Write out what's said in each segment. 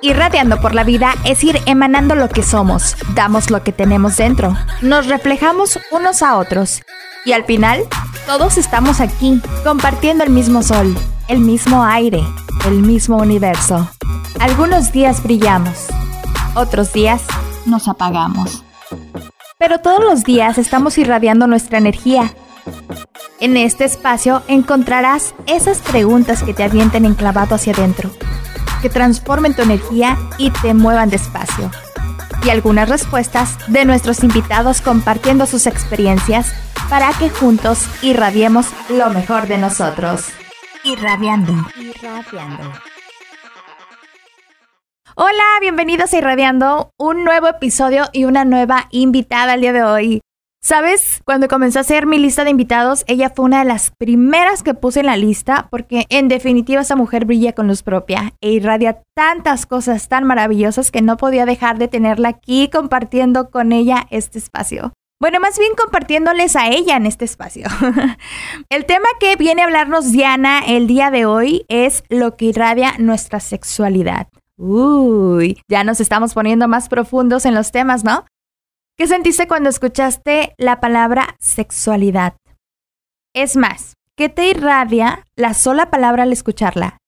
Irradiando por la vida es ir emanando lo que somos, damos lo que tenemos dentro, nos reflejamos unos a otros y al final todos estamos aquí compartiendo el mismo sol, el mismo aire, el mismo universo. Algunos días brillamos, otros días nos apagamos. Pero todos los días estamos irradiando nuestra energía. En este espacio encontrarás esas preguntas que te avienten enclavado hacia adentro que transformen tu energía y te muevan despacio. Y algunas respuestas de nuestros invitados compartiendo sus experiencias para que juntos irradiemos lo mejor de nosotros. Irradiando. Irradiando. Hola, bienvenidos a Irradiando, un nuevo episodio y una nueva invitada al día de hoy. ¿Sabes? Cuando comenzó a hacer mi lista de invitados, ella fue una de las primeras que puse en la lista porque en definitiva esa mujer brilla con luz propia e irradia tantas cosas tan maravillosas que no podía dejar de tenerla aquí compartiendo con ella este espacio. Bueno, más bien compartiéndoles a ella en este espacio. el tema que viene a hablarnos Diana el día de hoy es lo que irradia nuestra sexualidad. Uy, ya nos estamos poniendo más profundos en los temas, ¿no? ¿Qué sentiste cuando escuchaste la palabra sexualidad? Es más, ¿qué te irradia la sola palabra al escucharla?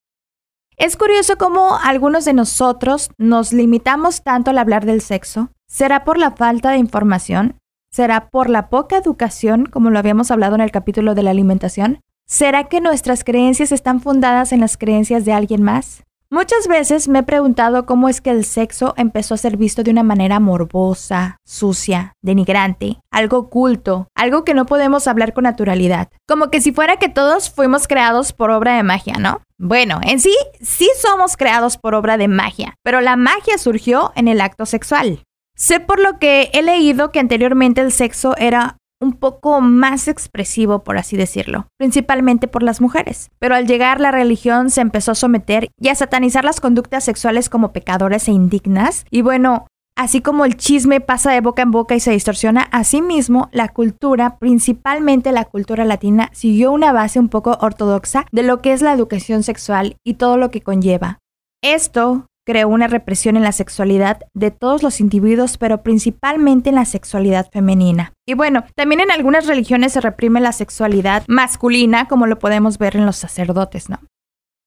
Es curioso cómo algunos de nosotros nos limitamos tanto al hablar del sexo. ¿Será por la falta de información? ¿Será por la poca educación, como lo habíamos hablado en el capítulo de la alimentación? ¿Será que nuestras creencias están fundadas en las creencias de alguien más? Muchas veces me he preguntado cómo es que el sexo empezó a ser visto de una manera morbosa, sucia, denigrante, algo oculto, algo que no podemos hablar con naturalidad. Como que si fuera que todos fuimos creados por obra de magia, ¿no? Bueno, en sí, sí somos creados por obra de magia, pero la magia surgió en el acto sexual. Sé por lo que he leído que anteriormente el sexo era un poco más expresivo, por así decirlo, principalmente por las mujeres. Pero al llegar la religión se empezó a someter y a satanizar las conductas sexuales como pecadoras e indignas. Y bueno, Así como el chisme pasa de boca en boca y se distorsiona, asimismo la cultura, principalmente la cultura latina, siguió una base un poco ortodoxa de lo que es la educación sexual y todo lo que conlleva. Esto creó una represión en la sexualidad de todos los individuos, pero principalmente en la sexualidad femenina. Y bueno, también en algunas religiones se reprime la sexualidad masculina, como lo podemos ver en los sacerdotes, ¿no?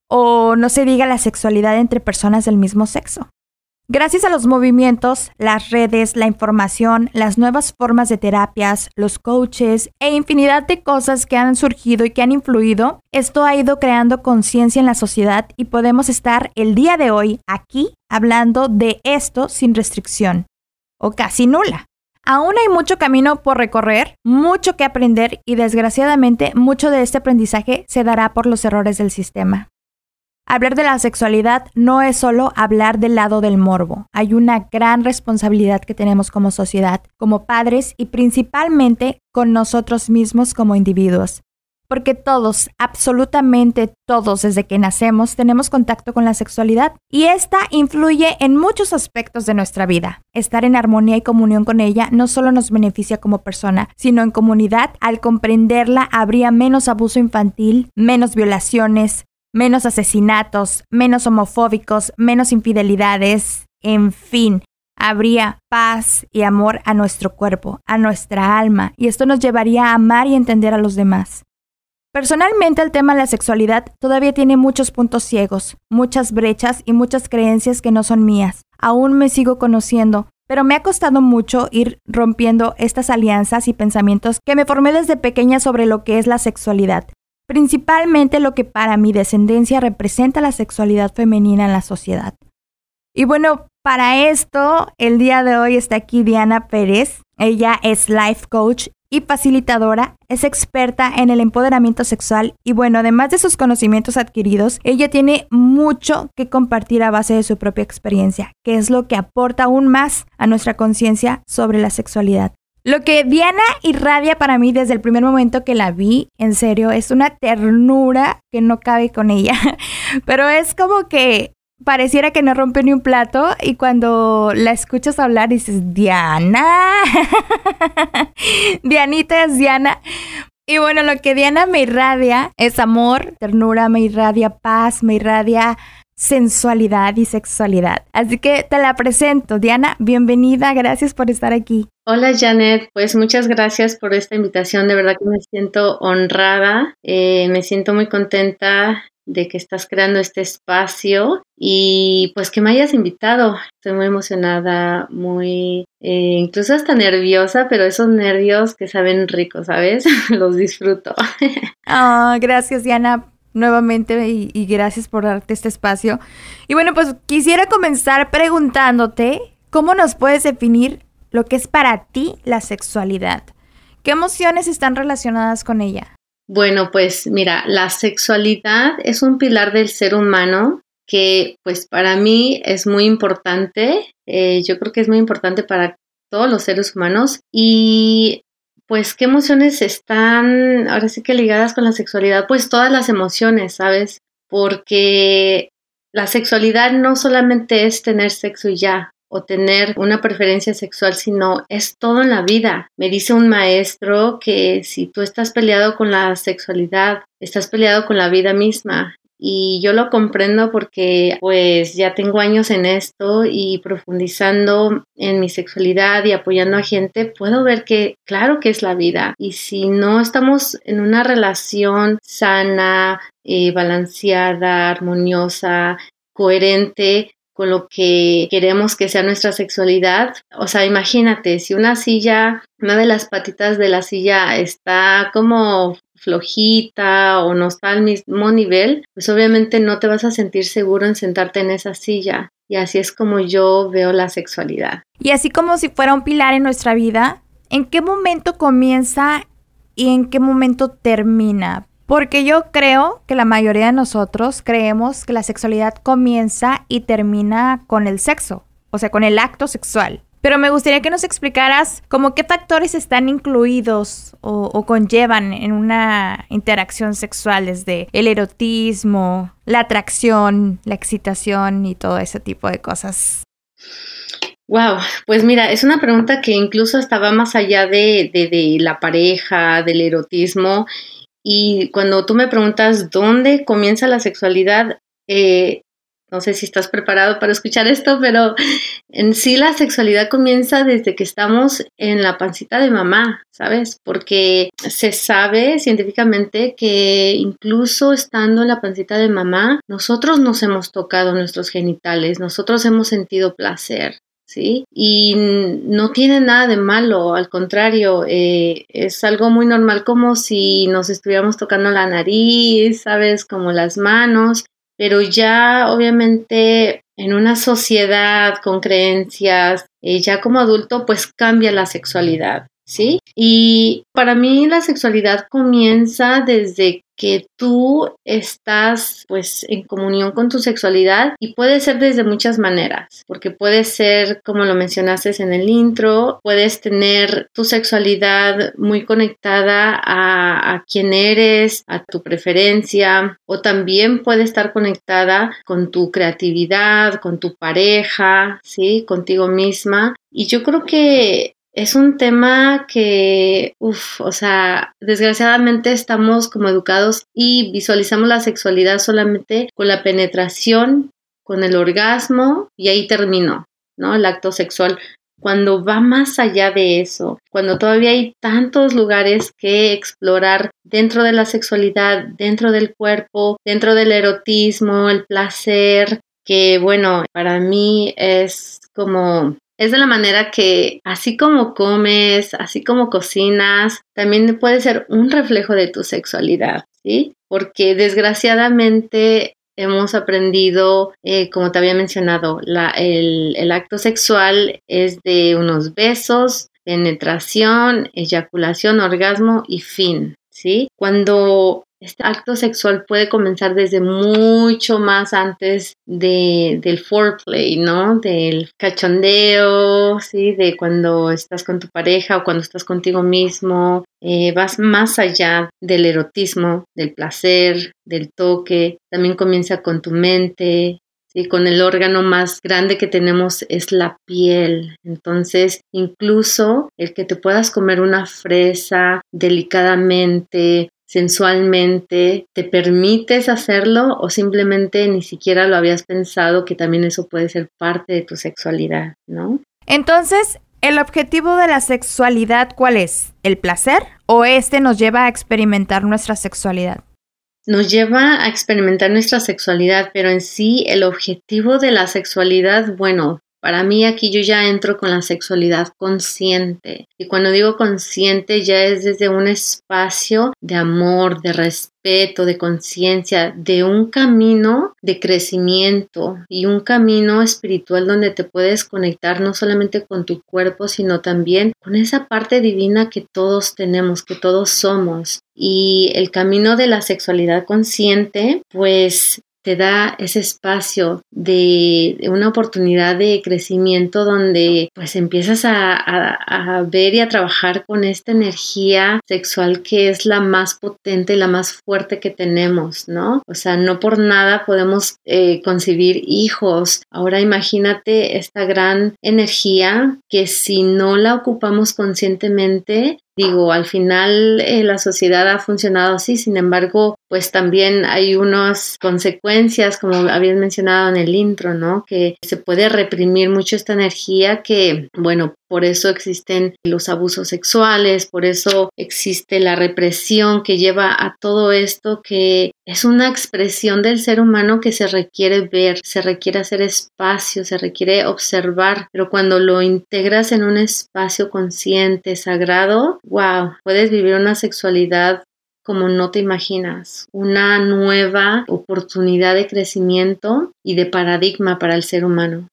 O no se diga la sexualidad entre personas del mismo sexo. Gracias a los movimientos, las redes, la información, las nuevas formas de terapias, los coaches e infinidad de cosas que han surgido y que han influido, esto ha ido creando conciencia en la sociedad y podemos estar el día de hoy aquí hablando de esto sin restricción o casi nula. Aún hay mucho camino por recorrer, mucho que aprender y desgraciadamente mucho de este aprendizaje se dará por los errores del sistema. Hablar de la sexualidad no es solo hablar del lado del morbo. Hay una gran responsabilidad que tenemos como sociedad, como padres y principalmente con nosotros mismos como individuos. Porque todos, absolutamente todos desde que nacemos, tenemos contacto con la sexualidad y esta influye en muchos aspectos de nuestra vida. Estar en armonía y comunión con ella no solo nos beneficia como persona, sino en comunidad. Al comprenderla habría menos abuso infantil, menos violaciones, menos asesinatos, menos homofóbicos, menos infidelidades, en fin, habría paz y amor a nuestro cuerpo, a nuestra alma, y esto nos llevaría a amar y entender a los demás. Personalmente el tema de la sexualidad todavía tiene muchos puntos ciegos, muchas brechas y muchas creencias que no son mías. Aún me sigo conociendo, pero me ha costado mucho ir rompiendo estas alianzas y pensamientos que me formé desde pequeña sobre lo que es la sexualidad principalmente lo que para mi descendencia representa la sexualidad femenina en la sociedad. Y bueno, para esto, el día de hoy está aquí Diana Pérez. Ella es life coach y facilitadora, es experta en el empoderamiento sexual y bueno, además de sus conocimientos adquiridos, ella tiene mucho que compartir a base de su propia experiencia, que es lo que aporta aún más a nuestra conciencia sobre la sexualidad. Lo que Diana irradia para mí desde el primer momento que la vi, en serio, es una ternura que no cabe con ella. Pero es como que pareciera que no rompe ni un plato y cuando la escuchas hablar dices, Diana. Dianita es Diana. Y bueno, lo que Diana me irradia es amor, ternura, me irradia paz, me irradia sensualidad y sexualidad. Así que te la presento. Diana, bienvenida, gracias por estar aquí. Hola Janet, pues muchas gracias por esta invitación, de verdad que me siento honrada, eh, me siento muy contenta de que estás creando este espacio y pues que me hayas invitado. Estoy muy emocionada, muy, eh, incluso hasta nerviosa, pero esos nervios que saben rico, ¿sabes? Los disfruto. Ah, gracias Diana nuevamente y, gracias por darte este espacio. Y bueno, pues quisiera comenzar preguntándote cómo nos puedes definir lo que es para ti la sexualidad. ¿Qué emociones están relacionadas con ella? Bueno, pues mira, la sexualidad es un pilar del ser humano que pues para mí es muy importante. Eh, yo creo que es muy importante para todos los seres humanos y pues qué emociones están ahora sí que ligadas con la sexualidad, pues todas las emociones, ¿sabes? Porque la sexualidad no solamente es tener sexo y ya, o tener una preferencia sexual, sino es todo en la vida. Me dice un maestro que si tú estás peleado con la sexualidad, estás peleado con la vida misma y yo lo comprendo porque pues ya tengo años en esto y profundizando en mi sexualidad y apoyando a gente, puedo ver que claro que es la vida y si no estamos en una relación sana, eh, balanceada, armoniosa, coherente, con lo que queremos que sea nuestra sexualidad. O sea, imagínate, si una silla, una de las patitas de la silla está como flojita o no está al mismo nivel, pues obviamente no te vas a sentir seguro en sentarte en esa silla. Y así es como yo veo la sexualidad. Y así como si fuera un pilar en nuestra vida, ¿en qué momento comienza y en qué momento termina? Porque yo creo que la mayoría de nosotros creemos que la sexualidad comienza y termina con el sexo, o sea, con el acto sexual. Pero me gustaría que nos explicaras cómo qué factores están incluidos o, conllevan en una interacción sexual, desde el erotismo, la atracción, la excitación y todo ese tipo de cosas. Wow, pues mira, es una pregunta que incluso estaba más allá de, de la pareja, del erotismo y cuando tú me preguntas dónde comienza la sexualidad, eh, no sé si estás preparado para escuchar esto, pero en sí la sexualidad comienza desde que estamos en la pancita de mamá, ¿sabes? Porque se sabe científicamente que incluso estando en la pancita de mamá, nosotros nos hemos tocado nuestros genitales, nosotros hemos sentido placer. ¿sí? Y no tiene nada de malo, al contrario, eh, es algo muy normal como si nos estuviéramos tocando la nariz, ¿sabes? Como las manos, pero ya obviamente en una sociedad con creencias, eh, ya como adulto, pues cambia la sexualidad. ¿Sí? Y para mí la sexualidad comienza desde que tú estás pues en comunión con tu sexualidad y puede ser desde muchas maneras, porque puede ser como lo mencionaste en el intro, puedes tener tu sexualidad muy conectada a, a quién eres, a tu preferencia, o también puede estar conectada con tu creatividad, con tu pareja, ¿sí? Contigo misma. Y yo creo que es un tema que, uff, o sea, desgraciadamente estamos como educados y visualizamos la sexualidad solamente con la penetración, con el orgasmo y ahí terminó, ¿no? El acto sexual. Cuando va más allá de eso, cuando todavía hay tantos lugares que explorar dentro de la sexualidad, dentro del cuerpo, dentro del erotismo, el placer, que bueno, para mí es como es de la manera que así como comes, así como cocinas, también puede ser un reflejo de tu sexualidad, ¿sí? Porque desgraciadamente hemos aprendido, eh, como te había mencionado, el, el acto sexual es de unos besos, penetración, eyaculación, orgasmo y fin, Cuando este acto sexual puede comenzar desde mucho más antes de, del foreplay, ¿no? Del cachondeo, ¿sí? De cuando estás con tu pareja o cuando estás contigo mismo. Eh, vas más allá del erotismo, del placer, del toque. También comienza con tu mente, y con el órgano más grande que tenemos es la piel. Entonces, incluso el que te puedas comer una fresa delicadamente sensualmente, ¿te permites hacerlo o simplemente ni siquiera lo habías pensado que también eso puede ser parte de tu sexualidad, ¿no? Entonces, ¿el objetivo de la sexualidad cuál es? ¿El placer o este nos lleva a experimentar nuestra sexualidad? Nos lleva a experimentar nuestra sexualidad, pero en sí el objetivo de la sexualidad, bueno, para mí aquí yo ya entro con la sexualidad consciente. Y cuando digo consciente ya es desde un espacio de amor, de respeto, de conciencia, de un camino de crecimiento y un camino espiritual donde te puedes conectar no solamente con tu cuerpo, sino también con esa parte divina que todos tenemos, que todos somos. Y el camino de la sexualidad consciente, pues te da ese espacio de, una oportunidad de crecimiento donde pues empiezas a, a, ver y a trabajar con esta energía sexual que es la más potente, la más fuerte que tenemos, ¿no? O sea, no por nada podemos eh, concebir hijos. Ahora imagínate esta gran energía que si no la ocupamos conscientemente, Digo, al final eh, la sociedad ha funcionado así, sin embargo, pues también hay unas consecuencias, como habías mencionado en el intro, ¿no? Que se puede reprimir mucho esta energía que, bueno, por eso existen los abusos sexuales, por eso existe la represión que lleva a todo esto que es una expresión del ser humano que se requiere ver, se requiere hacer espacio, se requiere observar, pero cuando lo integras en un espacio consciente, sagrado, wow, puedes vivir una sexualidad como no te imaginas, una nueva oportunidad de crecimiento y de paradigma para el ser humano.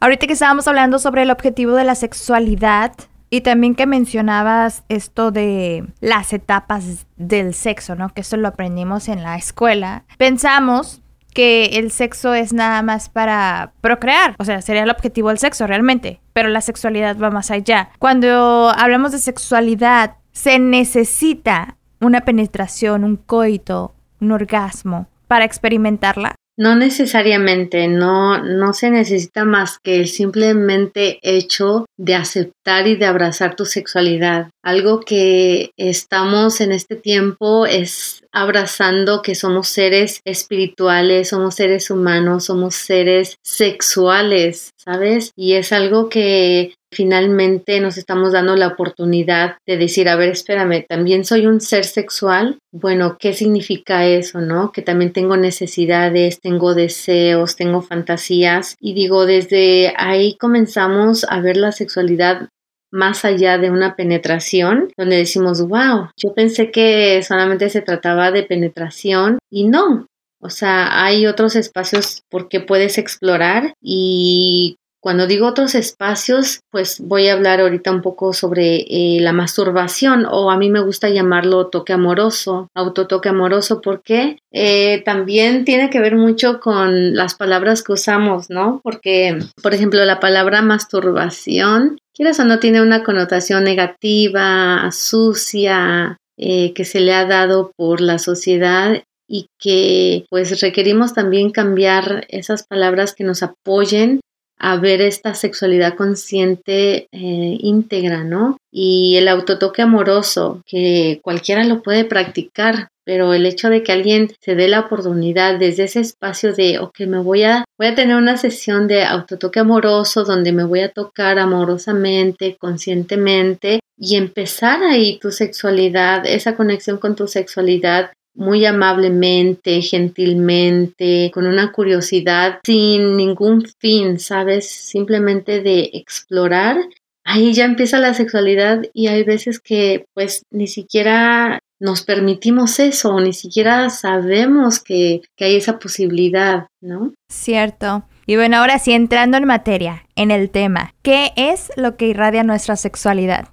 Ahorita que estábamos hablando sobre el objetivo de la sexualidad y también que mencionabas esto de las etapas del sexo, ¿no? Que eso lo aprendimos en la escuela. Pensamos que el sexo es nada más para procrear, o sea, sería el objetivo del sexo realmente, pero la sexualidad va más allá. Cuando hablamos de sexualidad, se necesita una penetración, un coito, un orgasmo para experimentarla. No necesariamente, no, no se necesita más que el simplemente hecho de aceptar y de abrazar tu sexualidad. Algo que estamos en este tiempo es abrazando que somos seres espirituales, somos seres humanos, somos seres sexuales, ¿sabes? Y es algo que finalmente nos estamos dando la oportunidad de decir, a ver, espérame, también soy un ser sexual. Bueno, ¿qué significa eso, no? Que también tengo necesidades, tengo deseos, tengo fantasías. Y digo, desde ahí comenzamos a ver la sexualidad más allá de una penetración, donde decimos, wow, yo pensé que solamente se trataba de penetración y no, o sea, hay otros espacios porque puedes explorar y cuando digo otros espacios, pues voy a hablar ahorita un poco sobre eh, la masturbación o a mí me gusta llamarlo toque amoroso, autotoque amoroso, porque eh, también tiene que ver mucho con las palabras que usamos, ¿no? Porque, por ejemplo, la palabra masturbación, quieras o no, tiene una connotación negativa, sucia, eh, que se le ha dado por la sociedad y que pues requerimos también cambiar esas palabras que nos apoyen a ver esta sexualidad consciente eh, íntegra, ¿no? Y el autotoque amoroso, que cualquiera lo puede practicar, pero el hecho de que alguien se dé la oportunidad desde ese espacio de, ok, me voy a, voy a tener una sesión de autotoque amoroso donde me voy a tocar amorosamente, conscientemente y empezar ahí tu sexualidad, esa conexión con tu sexualidad muy amablemente, gentilmente, con una curiosidad sin ningún fin, ¿sabes? Simplemente de explorar. Ahí ya empieza la sexualidad y hay veces que pues ni siquiera nos permitimos eso, ni siquiera sabemos que, que hay esa posibilidad, ¿no? Cierto. Y bueno, ahora sí, entrando en materia, en el tema, ¿qué es lo que irradia nuestra sexualidad?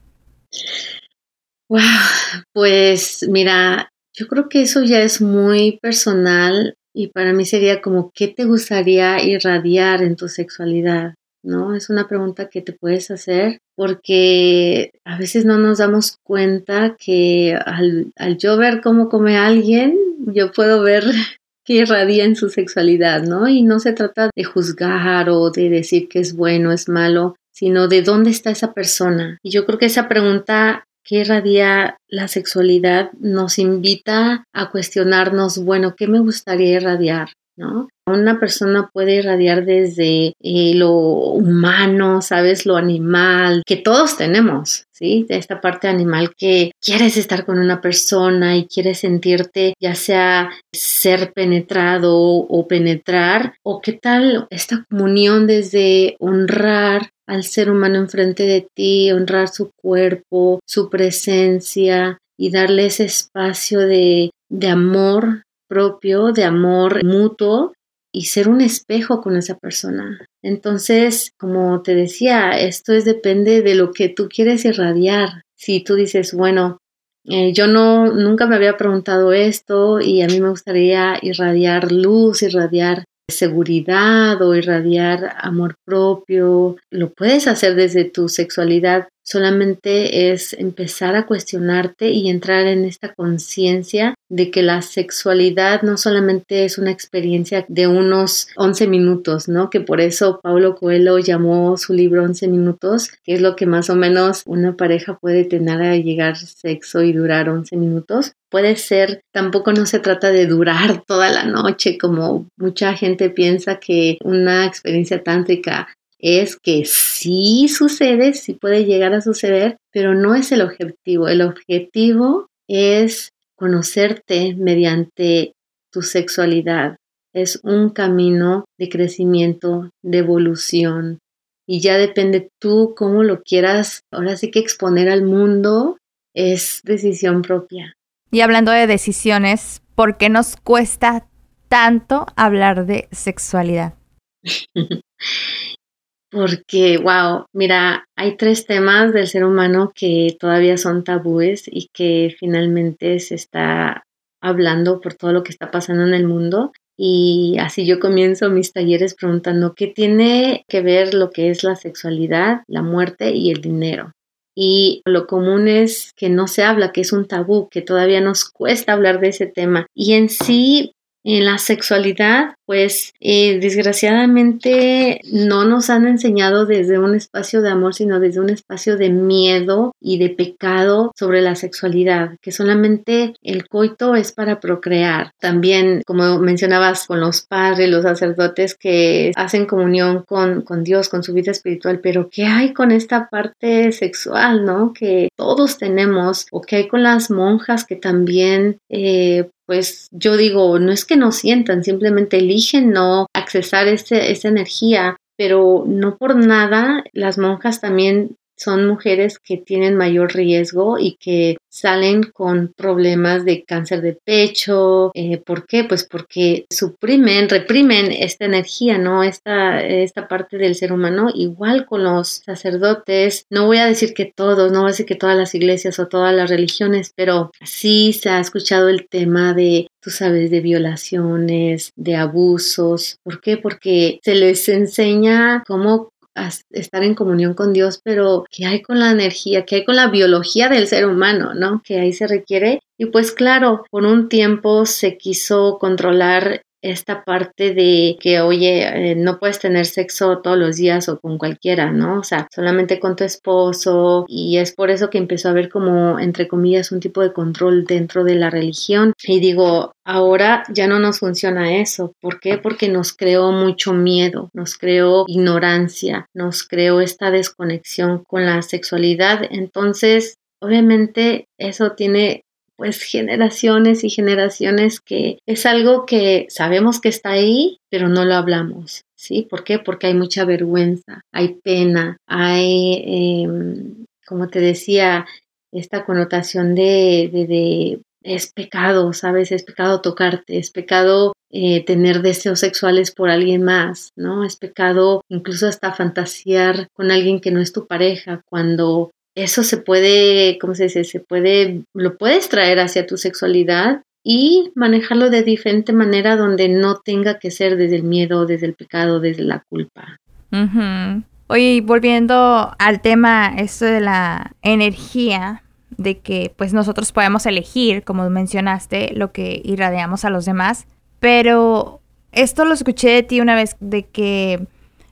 Wow, pues mira, yo creo que eso ya es muy personal y para mí sería como, ¿qué te gustaría irradiar en tu sexualidad? ¿No? Es una pregunta que te puedes hacer porque a veces no nos damos cuenta que al, al yo ver cómo come alguien, yo puedo ver que irradia en su sexualidad, ¿no? Y no se trata de juzgar o de decir que es bueno, es malo, sino de dónde está esa persona. Y yo creo que esa pregunta que irradia la sexualidad nos invita a cuestionarnos, bueno, ¿qué me gustaría irradiar? ¿No? Una persona puede irradiar desde eh, lo humano, ¿sabes? Lo animal, que todos tenemos, ¿sí? De esta parte animal que quieres estar con una persona y quieres sentirte ya sea ser penetrado o penetrar, o qué tal esta comunión desde honrar al ser humano enfrente de ti, honrar su cuerpo, su presencia y darle ese espacio de, de amor propio, de amor mutuo y ser un espejo con esa persona. Entonces, como te decía, esto es depende de lo que tú quieres irradiar. Si tú dices, bueno, eh, yo no nunca me había preguntado esto y a mí me gustaría irradiar luz, irradiar seguridad o irradiar amor propio, lo puedes hacer desde tu sexualidad Solamente es empezar a cuestionarte y entrar en esta conciencia de que la sexualidad no solamente es una experiencia de unos 11 minutos, ¿no? Que por eso Paulo Coelho llamó su libro 11 minutos, que es lo que más o menos una pareja puede tener a llegar sexo y durar 11 minutos. Puede ser, tampoco no se trata de durar toda la noche como mucha gente piensa que una experiencia tántrica es que sí sucede, sí puede llegar a suceder, pero no es el objetivo. El objetivo es conocerte mediante tu sexualidad. Es un camino de crecimiento, de evolución. Y ya depende tú cómo lo quieras, ahora sí que exponer al mundo, es decisión propia. Y hablando de decisiones, ¿por qué nos cuesta tanto hablar de sexualidad? porque, wow, mira, hay tres temas del ser humano que todavía son tabúes y que finalmente se está hablando por todo lo que está pasando en el mundo. Y así yo comienzo mis talleres preguntando qué tiene que ver lo que es la sexualidad, la muerte y el dinero. Y lo común es que no se habla, que es un tabú, que todavía nos cuesta hablar de ese tema. Y en sí, en la sexualidad, pues eh, desgraciadamente no nos han enseñado desde un espacio de amor, sino desde un espacio de miedo y de pecado sobre la sexualidad, que solamente el coito es para procrear. También, como mencionabas, con los padres, los sacerdotes que hacen comunión con, con Dios, con su vida espiritual, pero ¿qué hay con esta parte sexual, no? Que todos tenemos, o qué hay con las monjas que también eh, pues yo digo, no es que no sientan, simplemente eligen no accesar ese, esa energía, pero no por nada las monjas también son mujeres que tienen mayor riesgo y que salen con problemas de cáncer de pecho. Eh, ¿Por qué? Pues porque suprimen, reprimen esta energía, ¿no? Esta, esta parte del ser humano, igual con los sacerdotes. No voy a decir que todos, no voy a decir que todas las iglesias o todas las religiones, pero sí se ha escuchado el tema de tú sabes, de violaciones, de abusos. ¿Por qué? Porque se les enseña cómo estar en comunión con Dios, pero ¿qué hay con la energía? ¿Qué hay con la biología del ser humano? ¿No? Que ahí se requiere. Y pues claro, por un tiempo se quiso controlar esta parte de que, oye, eh, no puedes tener sexo todos los días o con cualquiera, ¿no? O sea, solamente con tu esposo y es por eso que empezó a haber como, entre comillas, un tipo de control dentro de la religión. Y digo, ahora ya no nos funciona eso. ¿Por qué? Porque nos creó mucho miedo, nos creó ignorancia, nos creó esta desconexión con la sexualidad. Entonces, Obviamente eso tiene pues generaciones y generaciones que es algo que sabemos que está ahí, pero no lo hablamos. ¿Sí? ¿Por qué? Porque hay mucha vergüenza, hay pena, hay, em, como te decía, esta connotación de, de, es pecado, ¿sabes? Es pecado tocarte, es pecado eh, tener deseos sexuales por alguien más, ¿no? Es pecado incluso hasta fantasear con alguien que no es tu pareja, cuando eso se puede, ¿cómo se dice? Se puede, lo puedes traer hacia tu sexualidad y manejarlo de diferente manera donde no tenga que ser desde el miedo, desde el pecado, desde la culpa. Oye, y volviendo al tema, esto de la energía, de que pues nosotros podemos elegir, como mencionaste, lo que irradiamos a los demás, pero esto lo escuché de ti una vez, de que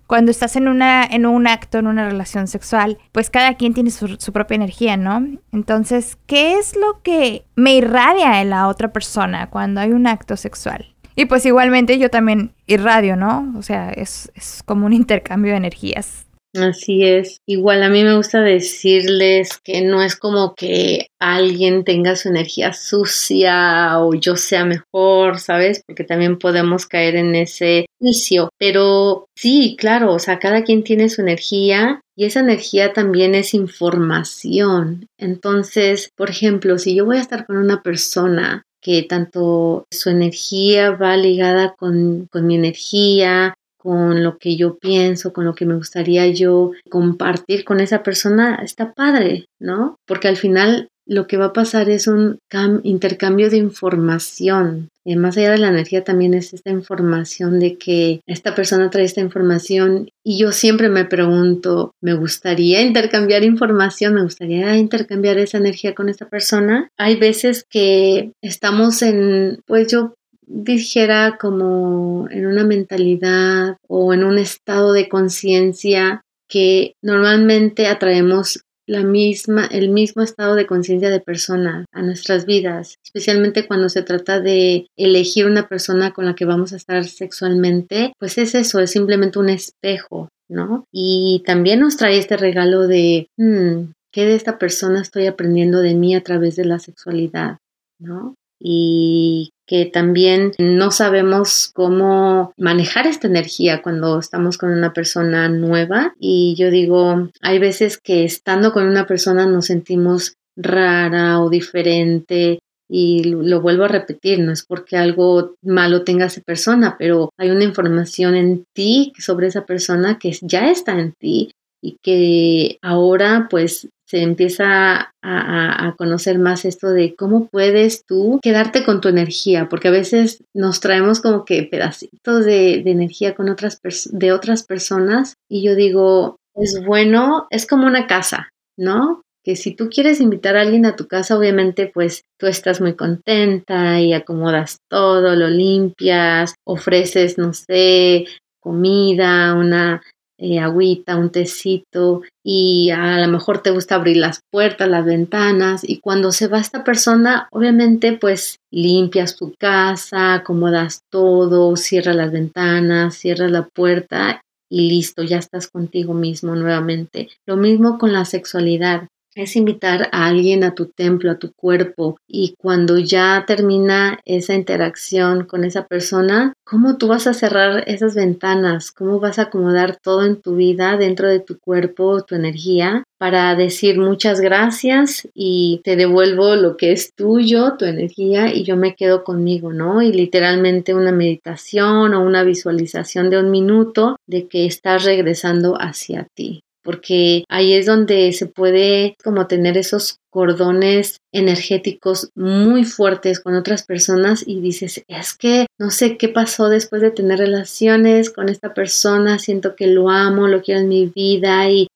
cuando estás en, una, en un acto, en una relación sexual, pues cada quien tiene su, propia energía, ¿no? Entonces, ¿qué es lo que me irradia en la otra persona cuando hay un acto sexual? Y pues igualmente yo también irradio, ¿no? O sea, es, es como un intercambio de energías. Así es. Igual a mí me gusta decirles que no es como que alguien tenga su energía sucia o yo sea mejor, ¿sabes? Porque también podemos caer en ese juicio. Pero sí, claro, o sea, cada quien tiene su energía y esa energía también es información. Entonces, por ejemplo, si yo voy a estar con una persona que tanto su energía va ligada con, con mi energía, con lo que yo pienso, con lo que me gustaría yo compartir con esa persona, está padre, ¿no? Porque al final lo que va a pasar es un intercambio de información. Eh, más allá de la energía también es esta información de que esta persona trae esta información y yo siempre me pregunto, ¿me gustaría intercambiar información? ¿Me gustaría intercambiar esa energía con esta persona? Hay veces que estamos en, pues yo dijera como en una mentalidad o en un estado de conciencia que normalmente atraemos la misma, el mismo estado de conciencia de persona a nuestras vidas, especialmente cuando se trata de elegir una persona con la que vamos a estar sexualmente, pues es eso, es simplemente un espejo, ¿no? Y también nos trae este regalo de, hmm, ¿qué de esta persona estoy aprendiendo de mí a través de la sexualidad? ¿No? Y que también no sabemos cómo manejar esta energía cuando estamos con una persona nueva. Y yo digo, hay veces que estando con una persona nos sentimos rara o diferente y lo vuelvo a repetir, no es porque algo malo tenga esa persona, pero hay una información en ti sobre esa persona que ya está en ti y que ahora pues se empieza a, conocer más esto de cómo puedes tú quedarte con tu energía, porque a veces nos traemos como que pedacitos de, de energía con otras de otras personas y yo digo, es bueno, es como una casa, ¿no? Que si tú quieres invitar a alguien a tu casa, obviamente pues tú estás muy contenta y acomodas todo, lo limpias, ofreces, no sé, comida, una eh, agüita, un tecito y a lo mejor te gusta abrir las puertas, las ventanas y cuando se va esta persona, obviamente pues limpias tu casa, acomodas todo, cierras las ventanas, cierras la puerta y listo, ya estás contigo mismo nuevamente. Lo mismo con la sexualidad es invitar a alguien a tu templo, a tu cuerpo y cuando ya termina esa interacción con esa persona, ¿cómo tú vas a cerrar esas ventanas? ¿Cómo vas a acomodar todo en tu vida dentro de tu cuerpo, tu energía para decir muchas gracias y te devuelvo lo que es tuyo, tu energía y yo me quedo conmigo, ¿no? Y literalmente una meditación o una visualización de un minuto de que estás regresando hacia ti porque ahí es donde se puede como tener esos cordones energéticos muy fuertes con otras personas y dices, es que no sé qué pasó después de tener relaciones con esta persona, siento que lo amo, lo quiero en mi vida y,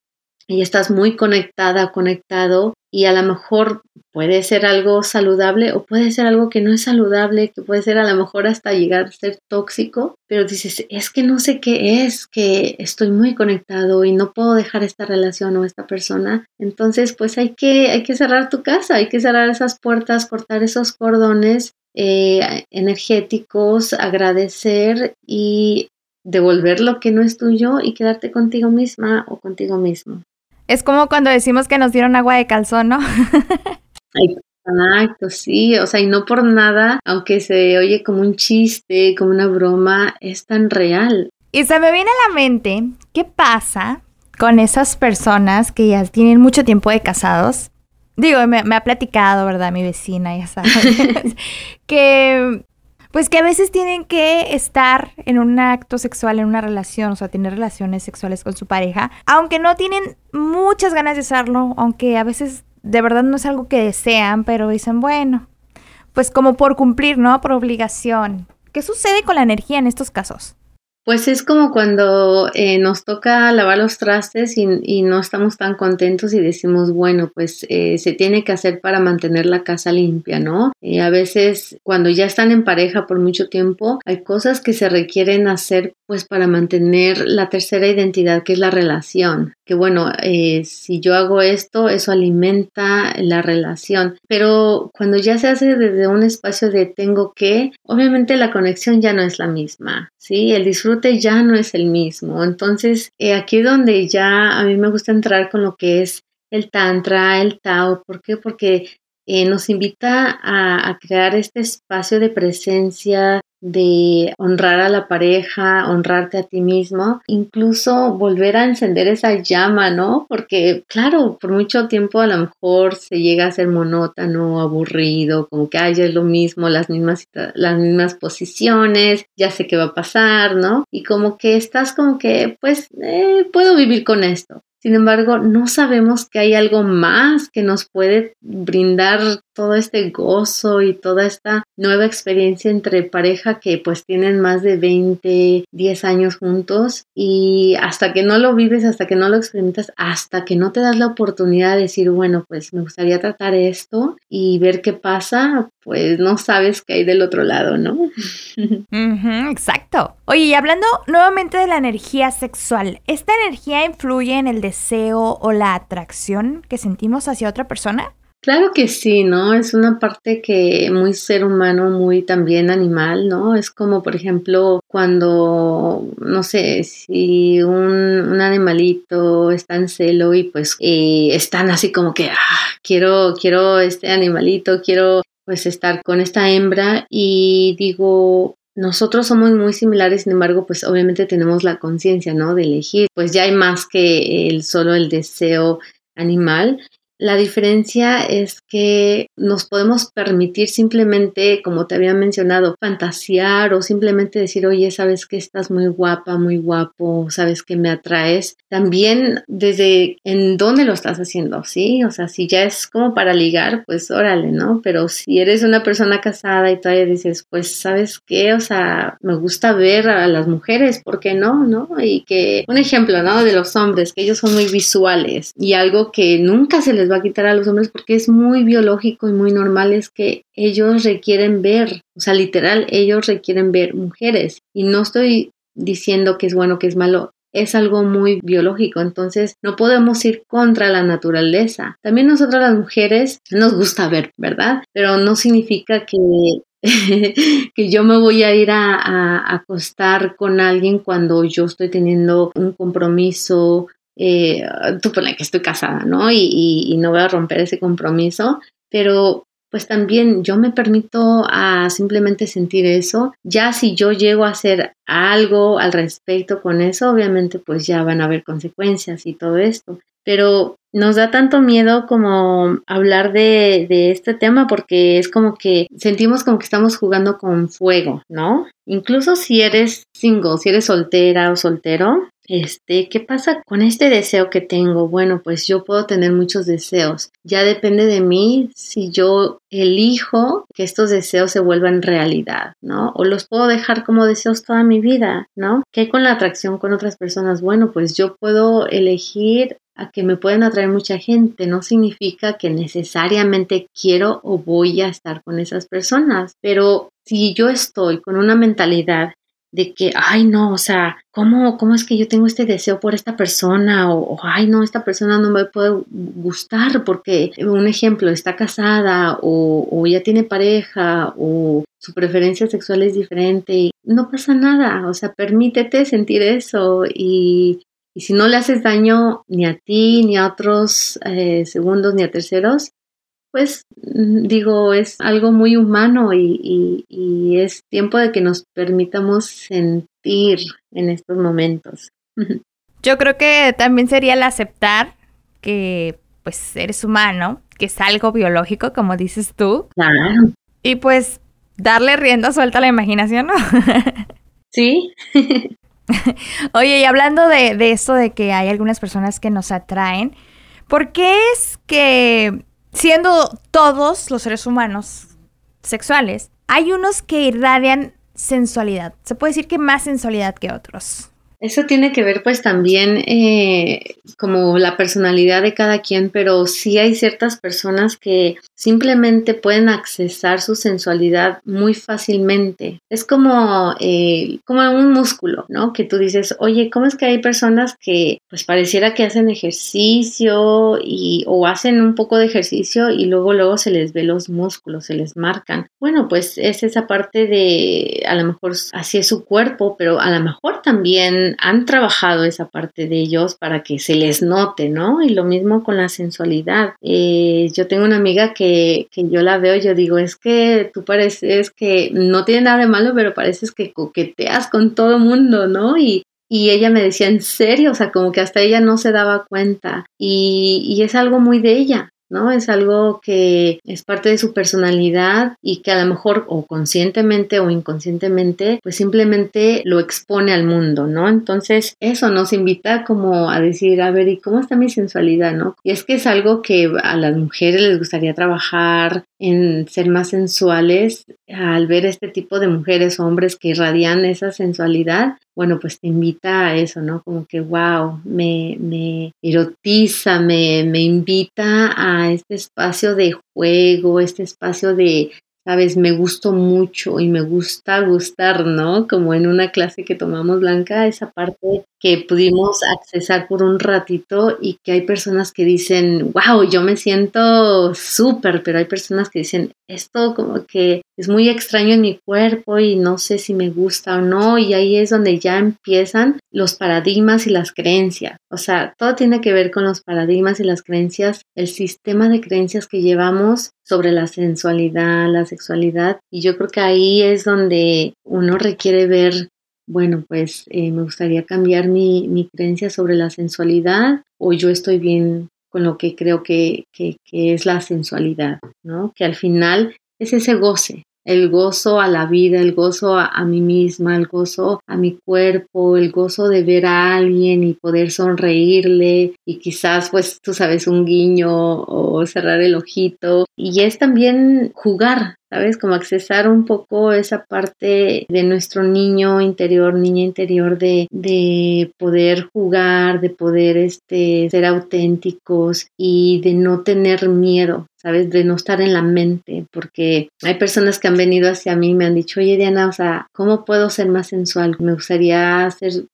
y estás muy conectada, conectado y a lo mejor puede ser algo saludable o puede ser algo que no es saludable, que puede ser a lo mejor hasta llegar a ser tóxico, pero dices, es que no sé qué es, que estoy muy conectado y no puedo dejar esta relación o esta persona. Entonces, pues hay que, hay que cerrar tu casa, hay que cerrar esas puertas, cortar esos cordones eh, energéticos, agradecer y devolver lo que no es tuyo y quedarte contigo misma o contigo mismo. Es como cuando decimos que nos dieron agua de calzón, ¿no? Exacto, sí, o sea, y no por nada, aunque se oye como un chiste, como una broma, es tan real. Y se me viene a la mente, ¿qué pasa con esas personas que ya tienen mucho tiempo de casados? Digo, me, me ha platicado, ¿verdad? Mi vecina, ya sabes, que pues que a veces tienen que estar en un acto sexual, en una relación, o sea, tener relaciones sexuales con su pareja, aunque no tienen muchas ganas de hacerlo, aunque a veces de verdad no es algo que desean, pero dicen, bueno, pues como por cumplir, ¿no? Por obligación. ¿Qué sucede con la energía en estos casos? Pues es como cuando eh, nos toca lavar los trastes y, no estamos tan contentos y decimos, bueno, pues eh, se tiene que hacer para mantener la casa limpia, ¿no? Eh, a veces cuando ya están en pareja por mucho tiempo, hay cosas que se requieren hacer pues para mantener la tercera identidad que es la relación. Que bueno, si yo hago esto, eso alimenta la relación. Pero cuando ya se hace desde un espacio de tengo que, obviamente la conexión ya no es la misma, ¿sí? El disfrute ya no es el mismo. Entonces, eh, aquí donde ya a mí me gusta entrar con lo que es el tantra, el tao. ¿Por qué? Porque eh, nos invita a, crear este espacio de presencia, de honrar a la pareja, honrarte a ti mismo, incluso volver a encender esa llama, ¿no? Porque claro, por mucho tiempo a lo mejor se llega a ser monótono, aburrido, como que es lo mismo, las mismas, las mismas posiciones, ya sé qué va a pasar, ¿no? Y como que estás como que, pues, eh, puedo vivir con esto. Sin embargo, no sabemos que hay algo más que nos puede brindar todo este gozo y toda esta nueva experiencia entre pareja que pues tienen más de 20, 10 años juntos y hasta que no lo vives, hasta que no lo experimentas, hasta que no te das la oportunidad de decir, bueno, pues me gustaría tratar esto y ver qué pasa, pues no sabes qué hay del otro lado, ¿no? exacto. Oye, y hablando nuevamente de la energía sexual, ¿esta energía influye en el deseo o la atracción que sentimos hacia otra persona? Claro que sí, ¿no? Es una parte que muy ser humano, muy también animal, ¿no? Es como, por ejemplo, cuando, no sé, si un, animalito está en celo y pues eh, están así como que, ah, quiero, quiero este animalito, quiero pues estar con esta hembra y digo, nosotros somos muy similares, sin embargo, pues obviamente tenemos la conciencia, ¿no? De elegir, pues ya hay más que el solo el deseo animal la diferencia es que nos podemos permitir simplemente, como te había mencionado, fantasear o simplemente decir, oye, sabes que estás muy guapa, muy guapo, sabes que me atraes. También desde en dónde lo estás haciendo, ¿sí? O sea, si ya es como para ligar, pues órale, ¿no? Pero si eres una persona casada y todavía dices, pues, ¿sabes qué? O sea, me gusta ver a las mujeres, ¿por qué no? ¿No? Y que, un ejemplo, ¿no? De los hombres, que ellos son muy visuales y algo que nunca se les va a quitar a los hombres porque es muy biológico y muy normal es que ellos requieren ver, o sea, literal, ellos requieren ver mujeres. Y no estoy diciendo que es bueno, que es malo, es algo muy biológico, entonces no podemos ir contra la naturaleza. También nosotras las mujeres nos gusta ver, ¿verdad? Pero no significa que que yo me voy a ir a, acostar con alguien cuando yo estoy teniendo un compromiso eh, tú ponle que estoy casada, ¿no? Y, no voy a romper ese compromiso, pero pues también yo me permito a simplemente sentir eso. Ya si yo llego a hacer algo al respecto con eso, obviamente pues ya van a haber consecuencias y todo esto. Pero nos da tanto miedo como hablar de, de, este tema porque es como que sentimos como que estamos jugando con fuego, ¿no? Incluso si eres single, si eres soltera o soltero, este, ¿qué pasa con este deseo que tengo? Bueno, pues yo puedo tener muchos deseos. Ya depende de mí si yo elijo que estos deseos se vuelvan realidad, ¿no? O los puedo dejar como deseos toda mi vida, ¿no? ¿Qué hay con la atracción con otras personas? Bueno, pues yo puedo elegir a que me pueden atraer mucha gente no significa que necesariamente quiero o voy a estar con esas personas, pero si yo estoy con una mentalidad de que, ay, no, o sea, ¿cómo, ¿cómo es que yo tengo este deseo por esta persona? O, ay, no, esta persona no me puede gustar porque, un ejemplo, está casada o, o ya tiene pareja o su preferencia sexual es diferente. No pasa nada, o sea, permítete sentir eso y y si no le haces daño ni a ti, ni a otros eh, segundos, ni a terceros, pues mm, digo, es algo muy humano y, es tiempo de que nos permitamos sentir en estos momentos. Yo creo que también sería el aceptar que pues eres humano, que es algo biológico, como dices tú. Claro. Y pues darle rienda suelta a la imaginación, ¿no? sí. Oye, y hablando de, de esto de que hay algunas personas que nos atraen, ¿por qué es que siendo todos los seres humanos sexuales, hay unos que irradian sensualidad? Se puede decir que más sensualidad que otros. Eso tiene que ver pues también eh, como la personalidad de cada quien, pero sí hay ciertas personas que simplemente pueden accesar su sensualidad muy fácilmente. Es como, eh, como un músculo, ¿no? Que tú dices, oye, ¿cómo es que hay personas que pues pareciera que hacen ejercicio y, o hacen un poco de ejercicio y luego luego se les ve los músculos, se les marcan? Bueno, pues es esa parte de, a lo mejor así es su cuerpo, pero a lo mejor también han trabajado esa parte de ellos para que se les note, ¿no? Y lo mismo con la sensualidad. Eh, yo tengo una amiga que, que yo la veo, yo digo, es que tú pareces que no tiene nada de malo, pero pareces que coqueteas con todo mundo, ¿no? Y, y ella me decía, ¿en serio? O sea, como que hasta ella no se daba cuenta. Y, y es algo muy de ella. ¿No? Es algo que es parte de su personalidad y que a lo mejor o conscientemente o inconscientemente pues simplemente lo expone al mundo, ¿no? Entonces eso nos invita como a decir, a ver, ¿y cómo está mi sensualidad, no? Y es que es algo que a las mujeres les gustaría trabajar en ser más sensuales al ver este tipo de mujeres o hombres que irradian esa sensualidad bueno, pues te invita a eso, ¿no? Como que, wow, me, me erotiza, me, me invita a este espacio de juego, este espacio de sabes, me gustó mucho y me gusta gustar, ¿no? Como en una clase que tomamos Blanca, esa parte que pudimos accesar por un ratito y que hay personas que dicen, wow, yo me siento súper, pero hay personas que dicen, esto como que es muy extraño en mi cuerpo y no sé si me gusta o no, y ahí es donde ya empiezan los paradigmas y las creencias. O sea, todo tiene que ver con los paradigmas y las creencias, el sistema de creencias que llevamos sobre la sensualidad, la sexualidad, y yo creo que ahí es donde uno requiere ver bueno, pues eh, me gustaría cambiar mi, mi, creencia sobre la sensualidad o yo estoy bien con lo que creo que, que, que es la sensualidad, ¿no? Que al final es ese goce, el gozo a la vida, el gozo a, mí misma, el gozo a mi cuerpo, el gozo de ver a alguien y poder sonreírle y quizás pues tú sabes un guiño o cerrar el ojito y es también jugar, ¿sabes? Como accesar un poco esa parte de nuestro niño interior, niña interior, de, de poder jugar, de poder este, ser auténticos y de no tener miedo, ¿sabes? De no estar en la mente, porque hay personas que han venido hacia mí y me han dicho, oye Diana, o sea, ¿cómo puedo ser más sensual? Me gustaría ser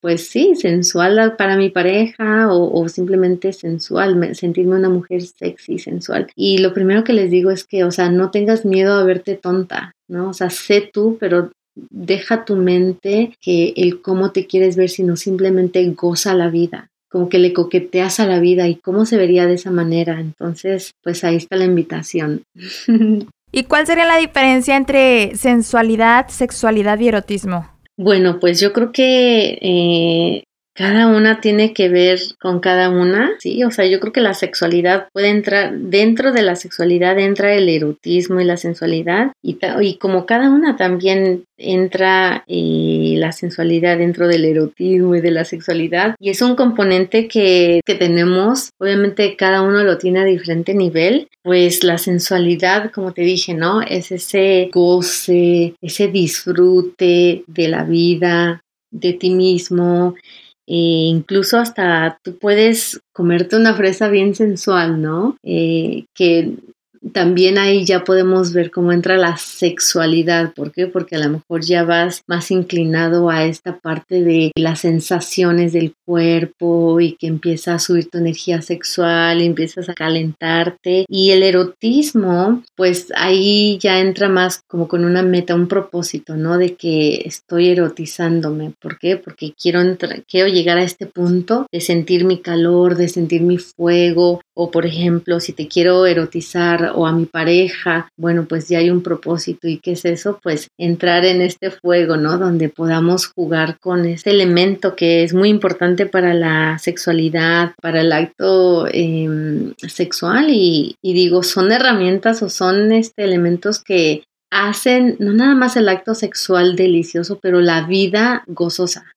pues sí, sensual para mi pareja o, simplemente sensual, sentirme una mujer sexy, sensual. Y lo primero que les digo es que, o sea, no tengas miedo a verte tonta, ¿no? O sea, sé tú, pero deja tu mente que el cómo te quieres ver, sino simplemente goza la vida como que le coqueteas a la vida y cómo se vería de esa manera. Entonces, pues ahí está la invitación. ¿Y cuál sería la diferencia entre sensualidad, sexualidad y erotismo? Bueno, pues yo creo que eh, cada una tiene que ver con cada una, sí, o sea, yo creo que la sexualidad puede entrar, dentro de la sexualidad entra el erotismo y la sensualidad, y, y como cada una también entra eh, la sensualidad dentro del erotismo y de la sexualidad, y es un componente que, que tenemos, obviamente cada uno lo tiene a diferente nivel, pues la sensualidad, como te dije, ¿no? Es ese goce, ese disfrute de la vida, de ti mismo, e incluso hasta tú puedes comerte una fresa bien sensual, ¿no? Eh, que también ahí ya podemos ver cómo entra la sexualidad. ¿Por qué? Porque a lo mejor ya vas más inclinado a esta parte de las sensaciones del cuerpo y que empieza a subir tu energía sexual empiezas a calentarte. Y el erotismo, pues ahí ya entra más como con una meta, un propósito, ¿no? De que estoy erotizándome. ¿Por qué? Porque quiero llegar a este punto de sentir mi calor, de sentir mi fuego. O por ejemplo, si te quiero erotizar o a mi pareja, bueno, pues ya hay un propósito. ¿Y qué es eso? Pues entrar en este fuego, ¿no? Donde podamos jugar con este elemento que es muy importante para la sexualidad, para el acto em, sexual y, y digo, son herramientas o son este, elementos que hacen no nada más el acto sexual delicioso, pero la vida gozosa.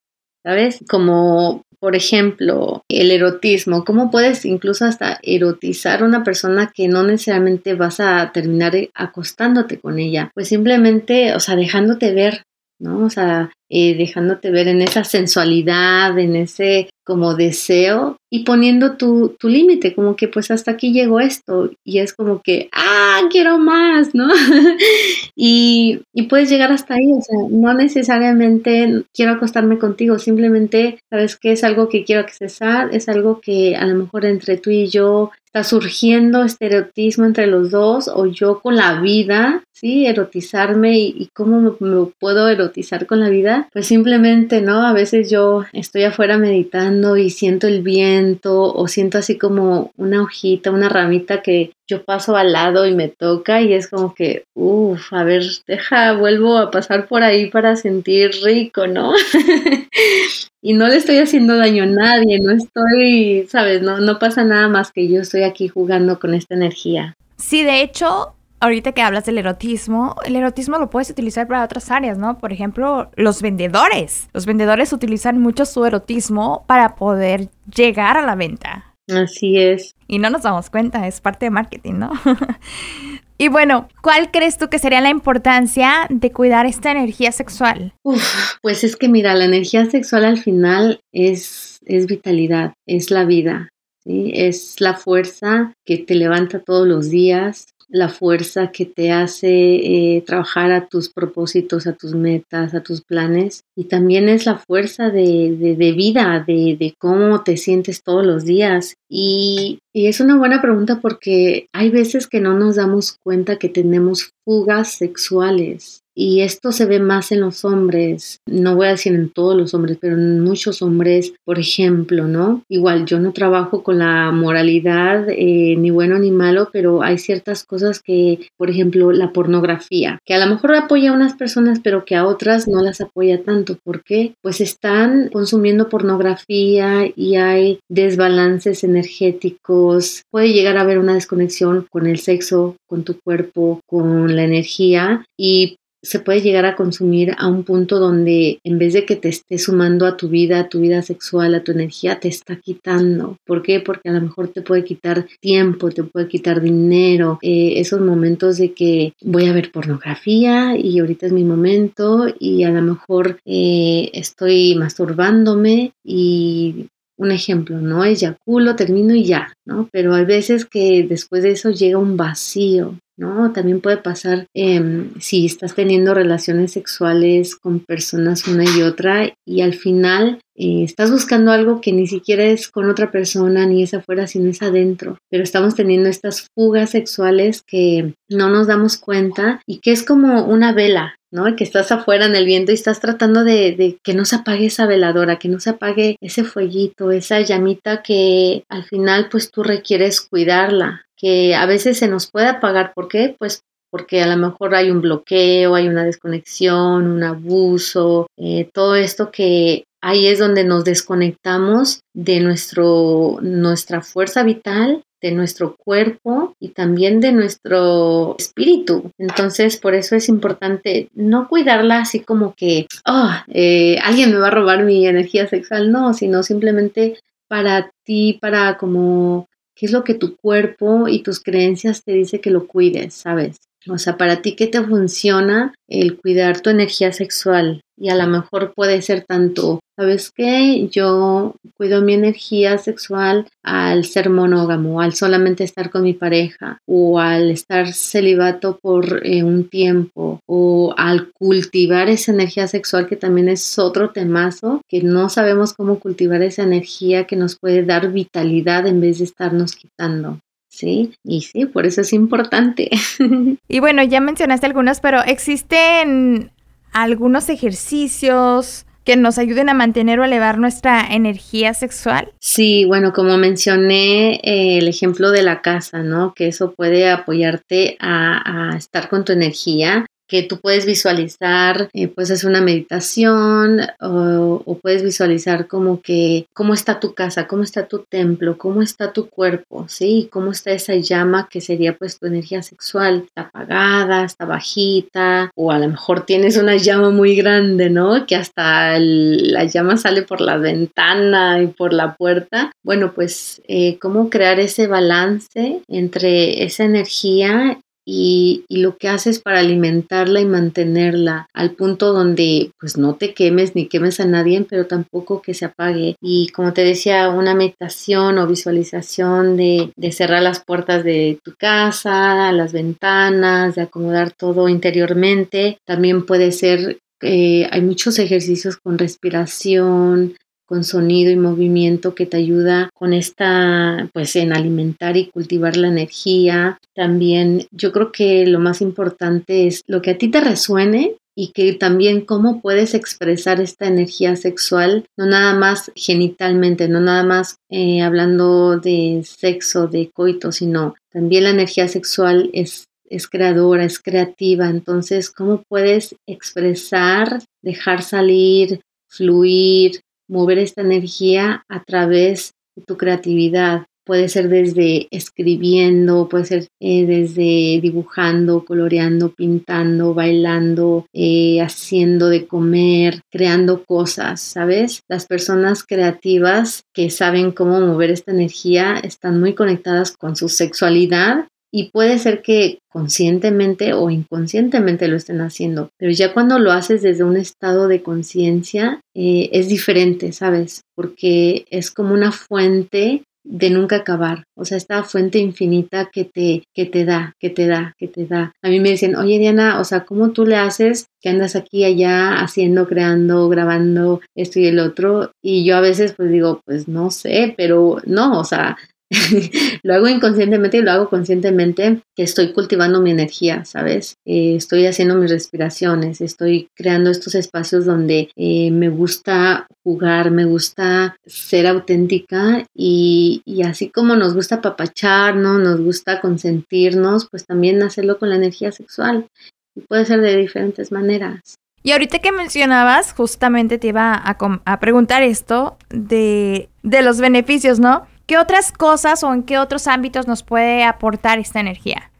¿sabes? Como por ejemplo, el erotismo, ¿cómo puedes incluso hasta erotizar a una persona que no necesariamente vas a terminar acostándote con ella? Pues simplemente, o sea, dejándote ver, ¿no? O sea, eh, dejándote ver en esa sensualidad, en ese como deseo y poniendo tu, tu límite, como que pues hasta aquí llegó esto y es como que, ah, quiero más, ¿no? y, y, puedes llegar hasta ahí, o sea, no necesariamente quiero acostarme contigo, simplemente, ¿sabes que Es algo que quiero accesar, es algo que a lo mejor entre tú y yo está surgiendo este erotismo entre los dos o yo con la vida, ¿sí? Erotizarme y, y cómo me puedo erotizar con la vida, pues simplemente, ¿no? A veces yo estoy afuera meditando y siento el viento o siento así como una hojita, una ramita que yo paso al lado y me toca y es como que, uff, a ver, deja, vuelvo a pasar por ahí para sentir rico, ¿no? y no le estoy haciendo daño a nadie, no estoy, sabes, no, no pasa nada más que yo estoy aquí jugando con esta energía. Sí, de hecho, ahorita que hablas del erotismo, el erotismo lo puedes utilizar para otras áreas, ¿no? Por ejemplo, los vendedores. Los vendedores utilizan mucho su erotismo para poder llegar a la venta. Así es. Y no nos damos cuenta, es parte de marketing, ¿no? y bueno, ¿cuál crees tú que sería la importancia de cuidar esta energía sexual? Uf, pues es que mira, la energía sexual al final es, es vitalidad, es la vida, ¿sí? Es la fuerza que te levanta todos los días, la fuerza que te hace eh, trabajar a tus propósitos, a tus metas, a tus planes. Y también es la fuerza de, de, vida, de, de, cómo te sientes todos los días. Y, y es una buena pregunta porque hay veces que no nos damos cuenta que tenemos fugas sexuales. Y esto se ve más en los hombres, no voy a decir en todos los hombres, pero en muchos hombres, por ejemplo, ¿no? Igual yo no trabajo con la moralidad, eh, ni bueno ni malo, pero hay ciertas cosas que, por ejemplo, la pornografía, que a lo mejor apoya a unas personas, pero que a otras no las apoya tanto. ¿Por qué? Pues están consumiendo pornografía y hay desbalances energéticos, puede llegar a haber una desconexión con el sexo, con tu cuerpo, con la energía y se puede llegar a consumir a un punto donde en vez de que te esté sumando a tu vida, a tu vida sexual, a tu energía, te está quitando. ¿Por qué? Porque a lo mejor te puede quitar tiempo, te puede quitar dinero, eh, esos momentos de que voy a ver pornografía y ahorita es mi momento y a lo mejor eh, estoy masturbándome y un ejemplo, ¿no? Eyaculo, termino y ya, ¿no? Pero hay veces que después de eso llega un vacío, ¿no? También puede pasar em, si estás teniendo relaciones sexuales con personas una y otra y al final eh, estás buscando algo que ni siquiera es con otra persona, ni es afuera, sino es adentro. Pero estamos teniendo estas fugas sexuales que no nos damos cuenta y que es como una vela, ¿no? Que estás afuera en el viento y estás tratando de, de, que no se apague esa veladora, que no se apague ese fueguito, esa llamita que al final pues tú requieres cuidarla, que a veces se nos puede apagar. ¿Por qué? Pues porque a lo mejor hay un bloqueo, hay una desconexión, un abuso, eh, todo esto que ahí es donde nos desconectamos de nuestro, nuestra fuerza vital de nuestro cuerpo y también de nuestro espíritu. Entonces, por eso es importante no cuidarla así como que, oh, eh, alguien me va a robar mi energía sexual, no, sino simplemente para ti, para como qué es lo que tu cuerpo y tus creencias te dice que lo cuides, ¿sabes? O sea, para ti, ¿qué te funciona el cuidar tu energía sexual? Y a lo mejor puede ser tanto, ¿sabes qué? Yo cuido mi energía sexual al ser monógamo, al solamente estar con mi pareja, o al estar celibato por eh, un tiempo, o al cultivar esa energía sexual, que también es otro temazo, que no sabemos cómo cultivar esa energía que nos puede dar vitalidad en vez de estarnos quitando. Sí, y sí, por eso es importante. y bueno, ya mencionaste algunos, pero existen algunos ejercicios que nos ayuden a mantener o elevar nuestra energía sexual? Sí, bueno, como mencioné eh, el ejemplo de la casa, ¿no? Que eso puede apoyarte a, a, estar con tu energía que tú puedes visualizar, eh, pues es una meditación o, puedes visualizar como que cómo está tu casa, cómo está tu templo, cómo está tu cuerpo, ¿sí? Cómo está esa llama que sería pues tu energía sexual, está apagada, está bajita o a lo mejor tienes una llama muy grande, ¿no? Que hasta la llama sale por la ventana y por la puerta. Bueno, pues eh, cómo crear ese balance entre esa energía y, lo que haces para alimentarla y mantenerla al punto donde pues no te quemes ni quemes a nadie, pero tampoco que se apague. Y como te decía, una meditación o visualización de, de cerrar las puertas de tu casa, las ventanas, de acomodar todo interiormente. También puede ser eh, hay muchos ejercicios con respiración, con sonido y movimiento que te ayuda con esta, pues en alimentar y cultivar la energía. También yo creo que lo más importante es lo que a ti te resuene y que también cómo puedes expresar esta energía sexual, no nada más genitalmente, no nada más eh, hablando de sexo, de coito, sino también la energía sexual es, es creadora, es creativa. Entonces, ¿cómo puedes expresar, dejar salir, fluir, mover esta energía a través de tu creatividad. Puede ser desde escribiendo, puede ser eh, desde dibujando, coloreando, pintando, bailando, eh, haciendo de comer, creando cosas, ¿sabes? Las personas creativas que saben cómo mover esta energía están muy conectadas con su sexualidad y puede ser que conscientemente o inconscientemente lo estén haciendo, pero ya cuando lo haces desde un estado de conciencia eh, es diferente, ¿sabes? Porque es como una fuente de nunca acabar, o sea, esta fuente infinita que te, que te da, que te da, que te da. A mí me dicen, oye Diana, o sea, ¿cómo tú le haces que andas aquí allá haciendo, creando, grabando esto y el otro? Y yo a veces pues digo, pues no sé, pero no, o sea, lo hago inconscientemente y lo hago conscientemente que estoy cultivando mi energía, ¿sabes? Eh, estoy haciendo mis respiraciones, estoy creando estos espacios donde eh, me gusta jugar, me gusta ser auténtica y, y así como nos gusta papacharnos, nos gusta consentirnos, pues también hacerlo con la energía sexual. Y puede ser de diferentes maneras. Y ahorita que mencionabas, justamente te iba a, a preguntar esto de, de los beneficios, ¿no? ¿Qué otras cosas o en qué otros ámbitos nos puede aportar esta energía?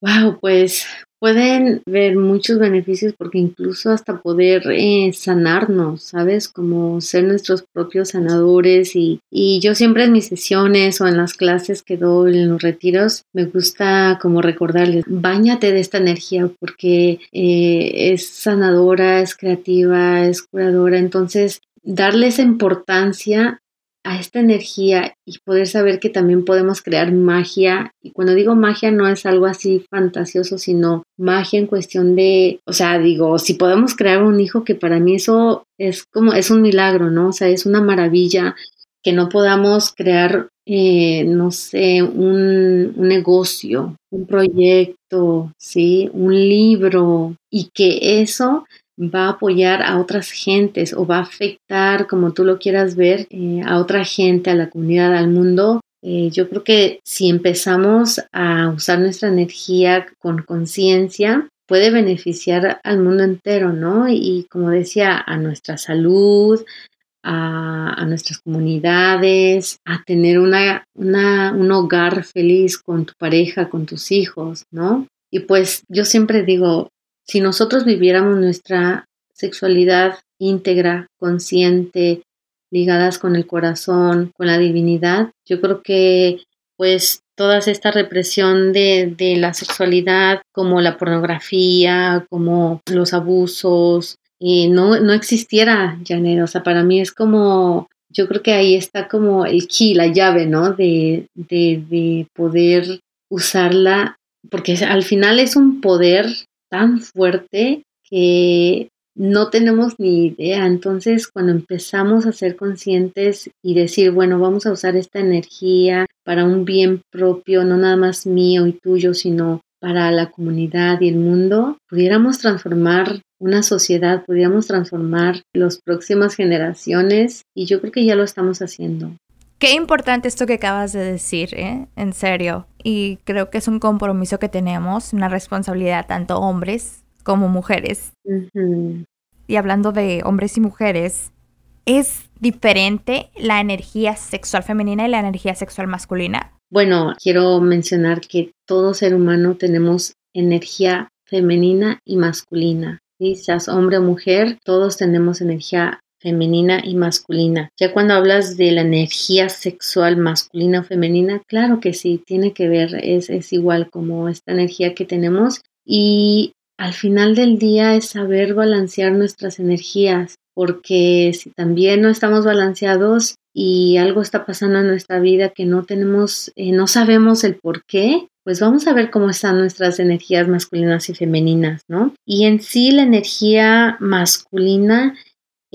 Wow, pues pueden ver muchos beneficios porque incluso hasta poder eh, sanarnos, ¿sabes? Como ser nuestros propios sanadores y, y, yo siempre en mis sesiones o en las clases que doy en los retiros me gusta como recordarles, bañate de esta energía porque eh, es sanadora, es creativa, es curadora, entonces darle esa importancia a esta energía y poder saber que también podemos crear magia. Y cuando digo magia no es algo así fantasioso, sino magia en cuestión de, o sea, digo, si podemos crear un hijo, que para mí eso es como, es un milagro, ¿no? O sea, es una maravilla que no podamos crear, eh, no sé, un, un negocio, un proyecto, ¿sí? Un libro y que eso va a apoyar a otras gentes o va a afectar, como tú lo quieras ver, eh, a otra gente, a la comunidad, al mundo. Eh, yo creo que si empezamos a usar nuestra energía con conciencia, puede beneficiar al mundo entero, ¿no? Y como decía, a nuestra salud, a, nuestras comunidades, a tener una, un hogar feliz con tu pareja, con tus hijos, ¿no? Y pues yo siempre digo, si nosotros viviéramos nuestra sexualidad íntegra, consciente, ligadas con el corazón, con la divinidad, yo creo que pues toda esta represión de, la sexualidad, como la pornografía, como los abusos, no, no existiera, Janet. O sea, para mí es como, yo creo que ahí está como el key, la llave, ¿no? De, de, de poder usarla, porque al final es un poder tan fuerte que no tenemos ni idea. Entonces, cuando empezamos a ser conscientes y decir, bueno, vamos a usar esta energía para un bien propio, no nada más mío y tuyo, sino para la comunidad y el mundo, pudiéramos transformar una sociedad, pudiéramos transformar las próximas generaciones y yo creo que ya lo estamos haciendo. Qué importante esto que acabas de decir, ¿eh? En serio. Y creo que es un compromiso que tenemos, una responsabilidad tanto hombres como mujeres. Y hablando de hombres y mujeres, ¿es diferente la energía sexual femenina y la energía sexual masculina? Bueno, quiero mencionar que todo ser humano tenemos energía femenina y masculina. ¿sí? Seas hombre o mujer, todos tenemos energía femenina y masculina. Ya cuando hablas de la energía sexual masculina o femenina, claro que sí, tiene que ver, es, es igual como esta energía que tenemos y al final del día es saber balancear nuestras energías, porque si también no estamos balanceados y algo está pasando en nuestra vida que no tenemos, eh, no sabemos el por qué, pues vamos a ver cómo están nuestras energías masculinas y femeninas, ¿no? Y en sí la energía masculina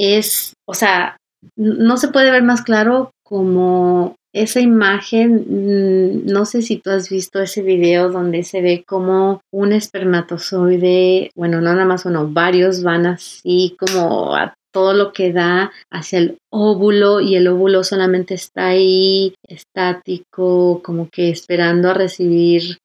es, o sea, no se puede ver más claro como esa imagen, mm, no sé si tú has visto ese video donde se ve como un espermatozoide, bueno, no nada más uno, varios van así como a todo lo que da hacia el óvulo y el óvulo solamente está ahí estático, como que esperando a recibir,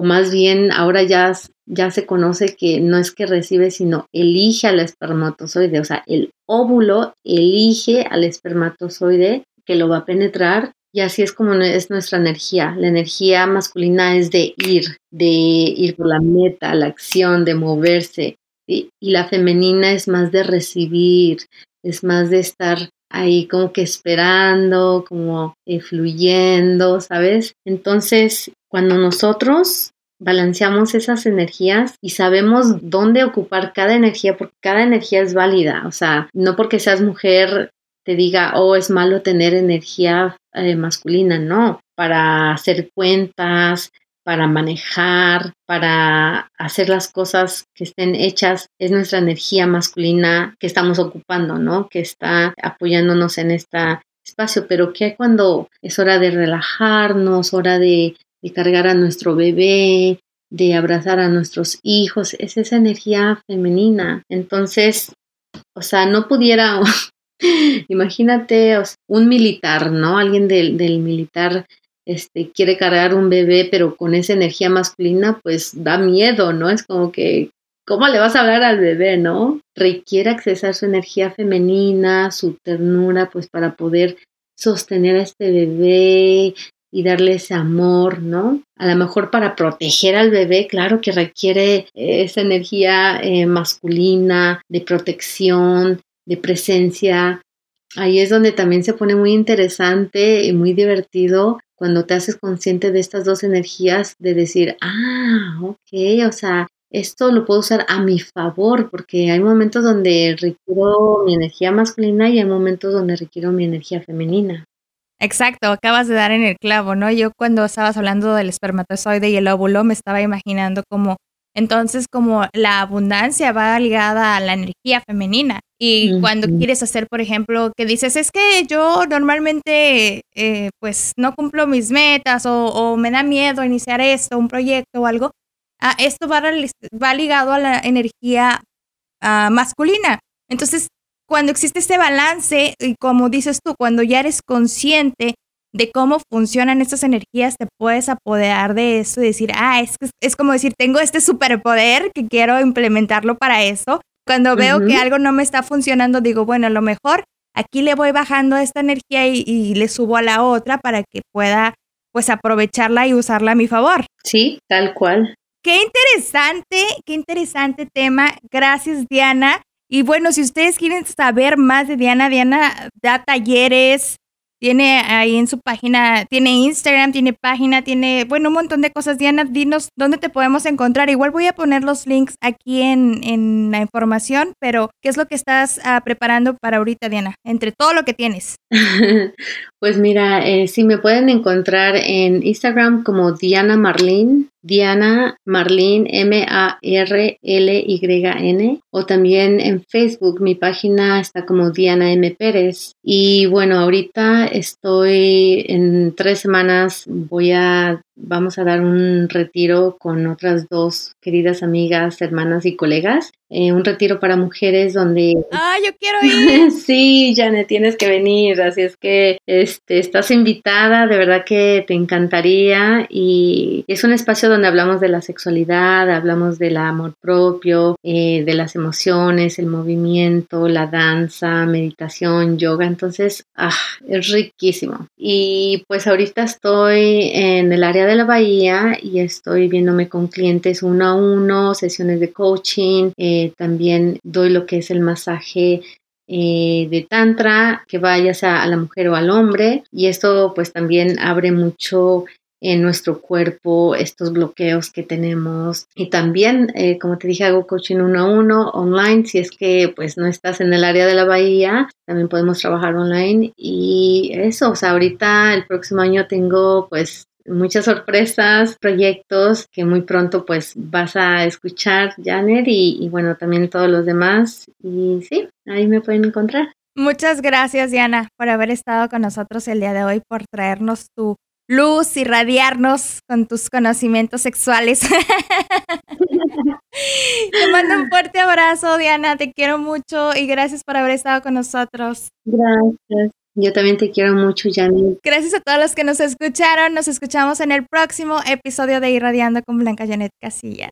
o más bien ahora ya, ya se conoce que no es que recibe, sino elige al espermatozoide, o sea, el óvulo elige al espermatozoide que lo va a penetrar y así es como es nuestra energía. La energía masculina es de ir, de ir por la meta, la acción, de moverse. Y la femenina es más de recibir, es más de estar ahí como que esperando, como eh, fluyendo, ¿sabes? Entonces, cuando nosotros balanceamos esas energías y sabemos dónde ocupar cada energía, porque cada energía es válida, o sea, no porque seas mujer te diga, oh, es malo tener energía eh, masculina, no, para hacer cuentas, para manejar, para hacer las cosas que estén hechas, es nuestra energía masculina que estamos ocupando, ¿no? Que está apoyándonos en este espacio, pero que cuando es hora de relajarnos, hora de, de cargar a nuestro bebé, de abrazar a nuestros hijos, es esa energía femenina. Entonces, o sea, no pudiera Imagínate un militar, ¿no? Alguien del, militar este, quiere cargar un bebé, pero con esa energía masculina, pues da miedo, ¿no? Es como que, ¿cómo le vas a hablar al bebé, no? Requiere accesar su energía femenina, su ternura, pues para poder sostener a este bebé y darle ese amor, ¿no? A lo mejor para proteger al bebé, claro que requiere esa energía eh, masculina de protección, de presencia. Ahí es donde también se pone muy interesante y muy divertido cuando te haces consciente de estas dos energías, de decir, ah, ok, o sea, esto lo puedo usar a mi favor, porque hay momentos donde requiero mi energía masculina y hay momentos donde requiero mi energía femenina. Exacto, acabas de dar en el clavo, ¿no? Yo cuando estabas hablando del espermatozoide y el óvulo me estaba imaginando como entonces, como la abundancia va ligada a la energía femenina. Y cuando quieres hacer, por ejemplo, que dices, es que yo normalmente, eh, pues, no cumplo mis metas o, me da miedo iniciar esto, un proyecto o algo, ah, esto va, va, ligado a la energía ah, masculina. Entonces, cuando existe este balance, y como dices tú, cuando ya eres consciente de cómo funcionan estas energías, te puedes apoderar de eso y decir, ah, es, es como decir, tengo este superpoder que quiero implementarlo para eso. Cuando veo que algo no me está funcionando, digo, bueno, a lo mejor aquí le voy bajando esta energía y, y, le subo a la otra para que pueda, pues, aprovecharla y usarla a mi favor. Sí, tal cual. Qué interesante, qué interesante tema. Gracias, Diana. Y bueno, si ustedes quieren saber más de Diana, Diana da talleres, tiene ahí en su página, tiene Instagram, tiene página, tiene, bueno, un montón de cosas. Diana, dinos dónde te podemos encontrar. Igual voy a poner los links aquí en, en la información, pero ¿qué es lo que estás ah, preparando para ahorita, Diana? Entre todo lo que tienes. pues mira, eh, si me pueden encontrar en Instagram como Diana Marlene, Diana Marlene, M-A-R-L-Y-N, o también en Facebook, mi página está como Diana M. Pérez. Y bueno, ahorita estoy en tres semanas, voy a vamos a dar un retiro con otras dos queridas amigas, hermanas y colegas. Eh, un retiro para mujeres donde... ¡Ah, yo quiero ir! sí, Janet, tienes que venir, así es que este, estás invitada, de verdad que te encantaría y es un espacio donde hablamos de la sexualidad, hablamos del amor propio, eh, de las emociones, el movimiento, la danza, meditación, yoga, entonces, ah, es riquísimo. Y pues ahorita estoy en el área de la bahía y estoy viéndome con clientes uno a uno, sesiones de coaching. Eh, también doy lo que es el masaje eh, de tantra que vaya a la mujer o al hombre y esto pues también abre mucho en nuestro cuerpo estos bloqueos que tenemos. Y también eh, como te dije hago coaching uno a uno online si es que pues no estás en el área de la bahía también podemos trabajar online. Y eso o sea ahorita el próximo año tengo pues muchas sorpresas, proyectos que muy pronto pues vas a escuchar, Janet, y, bueno, también todos los demás. Y sí, ahí me pueden encontrar. Muchas gracias, Diana, por haber estado con nosotros el día de hoy, por traernos tu luz y radiarnos con tus conocimientos sexuales. Te mando un fuerte abrazo, Diana, te quiero mucho y gracias por haber estado con nosotros. Gracias. Yo también te quiero mucho, Janet. Gracias a todos los que nos escucharon. Nos escuchamos en el próximo episodio de Irradiando con Blanca Janet Casillas.